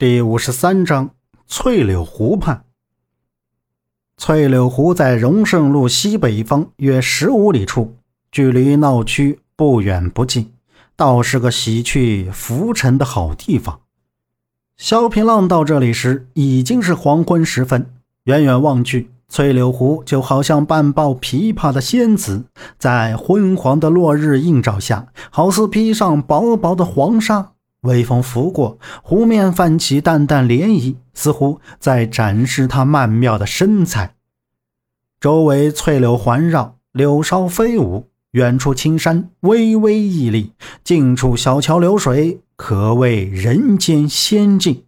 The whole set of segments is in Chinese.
第五十三章翠柳湖畔。翠柳湖在荣盛路西北方约十五里处，距离闹区不远不近，倒是个洗去浮尘的好地方。萧平浪到这里时已经是黄昏时分，远远望去，翠柳湖就好像半抱琵琶的仙子，在昏黄的落日映照下，好似披上薄薄的黄纱。微风拂过，湖面泛起淡淡涟漪，似乎在展示他曼妙的身材。周围翠柳环绕，柳梢飞舞，远处青山微微屹立，近处小桥流水，可谓人间仙境。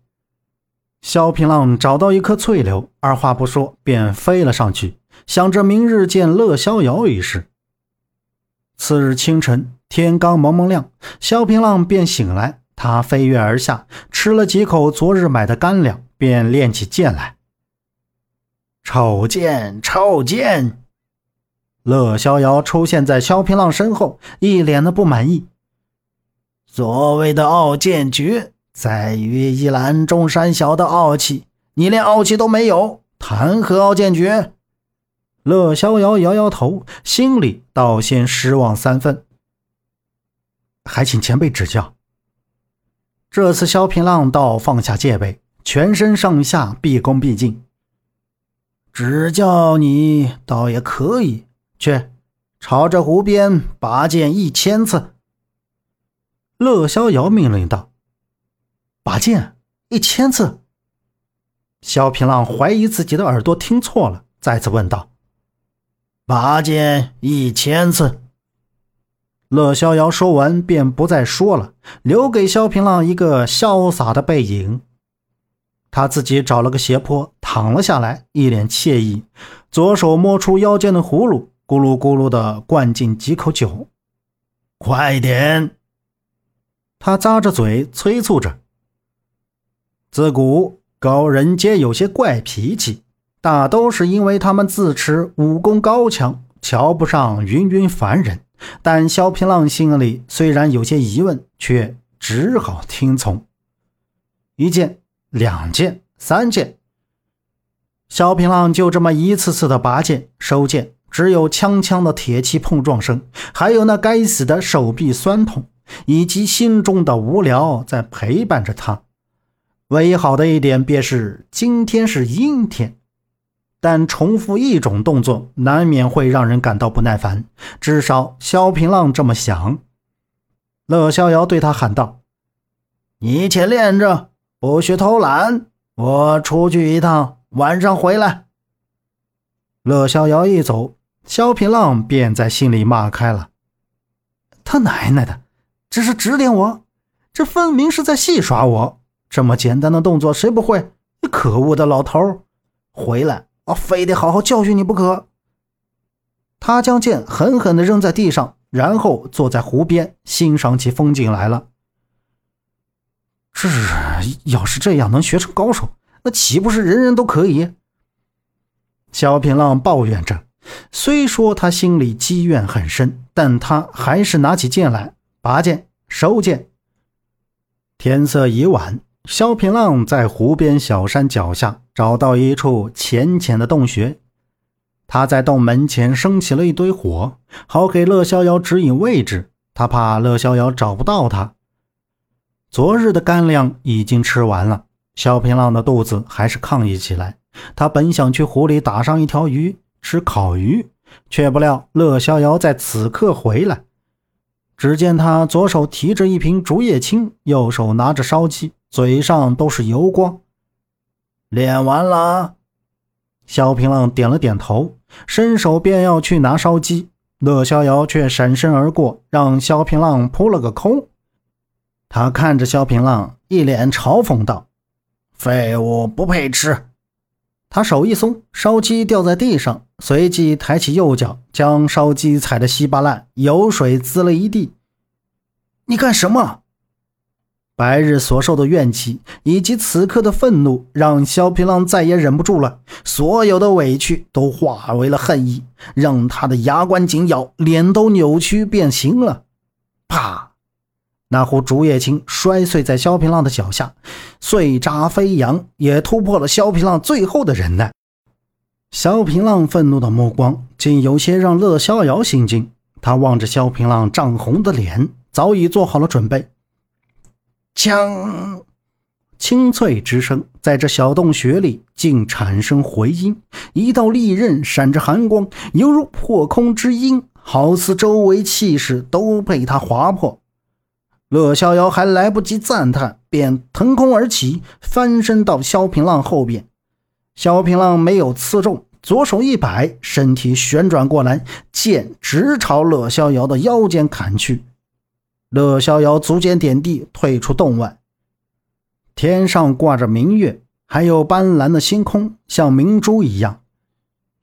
萧平浪找到一棵翠柳，二话不说便飞了上去，想着明日见乐逍遥一事。次日清晨，天刚蒙蒙亮，萧平浪便醒来。他飞跃而下，吃了几口昨日买的干粮，便练起剑来。臭剑，臭剑！乐逍遥出现在萧平浪身后，一脸的不满意。所谓的傲剑诀，在于一览众山小的傲气。你连傲气都没有，谈何傲剑诀？乐逍遥摇摇头，心里倒先失望三分。还请前辈指教。这次萧平浪倒放下戒备，全身上下毕恭毕敬。指教你倒也可以，去朝着湖边拔剑一千次。乐逍遥命令道：“拔剑一千次。”萧平浪怀疑自己的耳朵听错了，再次问道：“拔剑一千次。”乐逍遥说完，便不再说了，留给萧平浪一个潇洒的背影。他自己找了个斜坡躺了下来，一脸惬意，左手摸出腰间的葫芦，咕噜咕噜的灌进几口酒。快点！他咂着嘴催促着。自古高人皆有些怪脾气，大都是因为他们自持武功高强，瞧不上芸芸凡人。但萧平浪心里虽然有些疑问，却只好听从。一件、两件、三件，萧平浪就这么一次次的拔剑、收剑，只有锵锵的铁器碰撞声，还有那该死的手臂酸痛，以及心中的无聊在陪伴着他。唯一好的一点便是今天是阴天。但重复一种动作，难免会让人感到不耐烦。至少萧平浪这么想。乐逍遥对他喊道：“你且练着，不许偷懒。我出去一趟，晚上回来。”乐逍遥一走，萧平浪便在心里骂开了：“他奶奶的，这是指点我？这分明是在戏耍我！这么简单的动作谁不会？可恶的老头！回来！”我非得好好教训你不可！他将剑狠狠地扔在地上，然后坐在湖边欣赏起风景来了。这要是这样能学成高手，那岂不是人人都可以？萧平浪抱怨着，虽说他心里积怨很深，但他还是拿起剑来，拔剑、收剑。天色已晚。萧平浪在湖边小山脚下找到一处浅浅的洞穴，他在洞门前升起了一堆火，好给乐逍遥指引位置。他怕乐逍遥找不到他。昨日的干粮已经吃完了，肖平浪的肚子还是抗议起来。他本想去湖里打上一条鱼吃烤鱼，却不料乐逍遥在此刻回来。只见他左手提着一瓶竹叶青，右手拿着烧鸡。嘴上都是油光，练完了。萧平浪点了点头，伸手便要去拿烧鸡，乐逍遥却闪身而过，让萧平浪扑了个空。他看着萧平浪，一脸嘲讽道：“废物，不配吃。”他手一松，烧鸡掉在地上，随即抬起右脚，将烧鸡踩得稀巴烂，油水滋了一地。你干什么？白日所受的怨气，以及此刻的愤怒，让萧平浪再也忍不住了。所有的委屈都化为了恨意，让他的牙关紧咬，脸都扭曲变形了。啪！那壶竹叶青摔碎在萧平浪的脚下，碎渣飞扬，也突破了萧平浪最后的忍耐。萧平浪愤怒的目光竟有些让乐逍遥心惊。他望着萧平浪涨红的脸，早已做好了准备。枪，清脆之声在这小洞穴里竟产生回音。一道利刃闪着寒光，犹如破空之音，好似周围气势都被他划破。乐逍遥还来不及赞叹，便腾空而起，翻身到萧平浪后边。萧平浪没有刺中。左手一摆，身体旋转过来，剑直朝乐逍遥的腰间砍去。乐逍遥足尖点地，退出洞外。天上挂着明月，还有斑斓的星空，像明珠一样。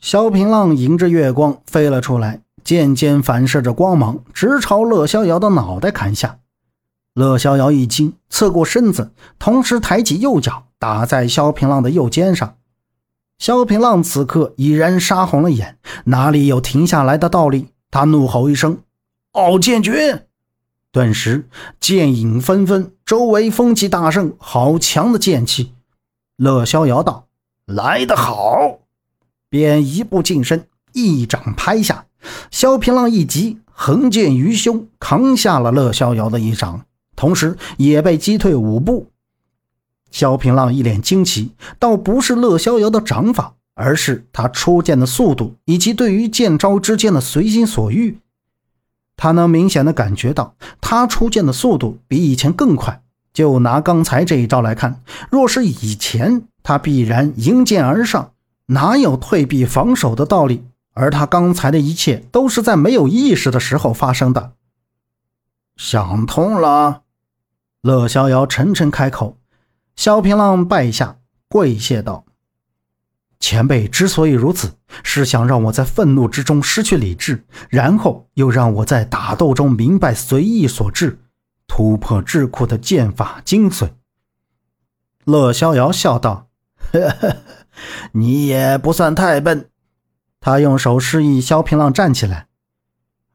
萧平浪迎着月光飞了出来，剑尖反射着光芒，直朝乐逍遥的脑袋砍下。乐逍遥一惊，侧过身子，同时抬起右脚打在萧平浪的右肩上。萧平浪此刻已然杀红了眼，哪里有停下来的道理？他怒吼一声：“傲剑诀！”顿时剑影纷纷，周围风气大盛，好强的剑气！乐逍遥道：“来得好！”便一步近身，一掌拍下。萧平浪一急，横剑于胸，扛下了乐逍遥的一掌，同时也被击退五步。萧平浪一脸惊奇，倒不是乐逍遥的掌法，而是他出剑的速度以及对于剑招之间的随心所欲。他能明显的感觉到，他出剑的速度比以前更快。就拿刚才这一招来看，若是以前，他必然迎剑而上，哪有退避防守的道理？而他刚才的一切都是在没有意识的时候发生的。想通了，乐逍遥沉沉开口。萧平浪拜下，跪谢道：“前辈之所以如此，是想让我在愤怒之中失去理智，然后又让我在打斗中明白随意所致，突破智库的剑法精髓。”乐逍遥笑道：“呵呵，你也不算太笨。”他用手示意萧平浪站起来。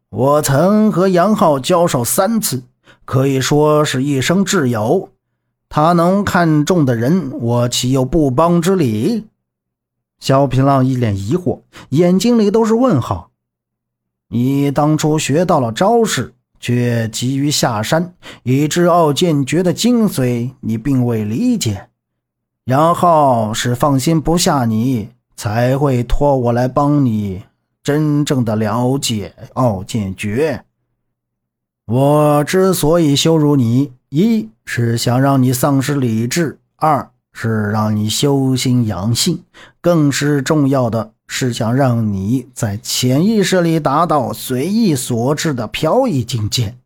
我曾和杨浩交手三次，可以说是一生挚友。他能看中的人，我岂有不帮之理？萧平浪一脸疑惑，眼睛里都是问号。你当初学到了招式，却急于下山，以致傲剑诀的精髓你并未理解。杨浩是放心不下你，才会托我来帮你真正的了解傲剑诀。我之所以羞辱你。一是想让你丧失理智，二是让你修心养性，更是重要的是想让你在潜意识里达到随意所致的飘逸境界。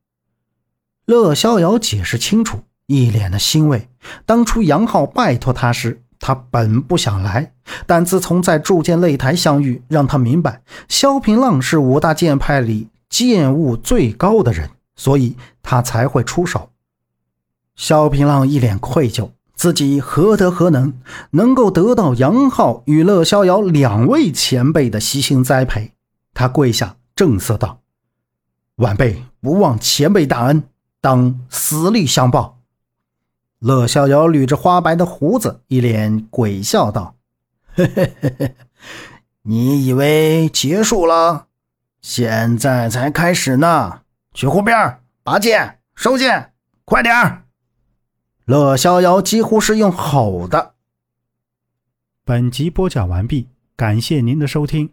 乐逍遥解释清楚，一脸的欣慰。当初杨浩拜托他时，他本不想来，但自从在铸剑擂台相遇，让他明白萧平浪是五大剑派里剑悟最高的人，所以他才会出手。萧平浪一脸愧疚，自己何德何能，能够得到杨浩与乐逍遥两位前辈的悉心栽培？他跪下，正色道：“晚辈不忘前辈大恩，当死力相报。”乐逍遥捋着花白的胡子，一脸鬼笑道：“嘿嘿嘿嘿，你以为结束了？现在才开始呢！去湖边拔剑、收剑，快点儿！”乐逍遥几乎是用吼的。本集播讲完毕，感谢您的收听。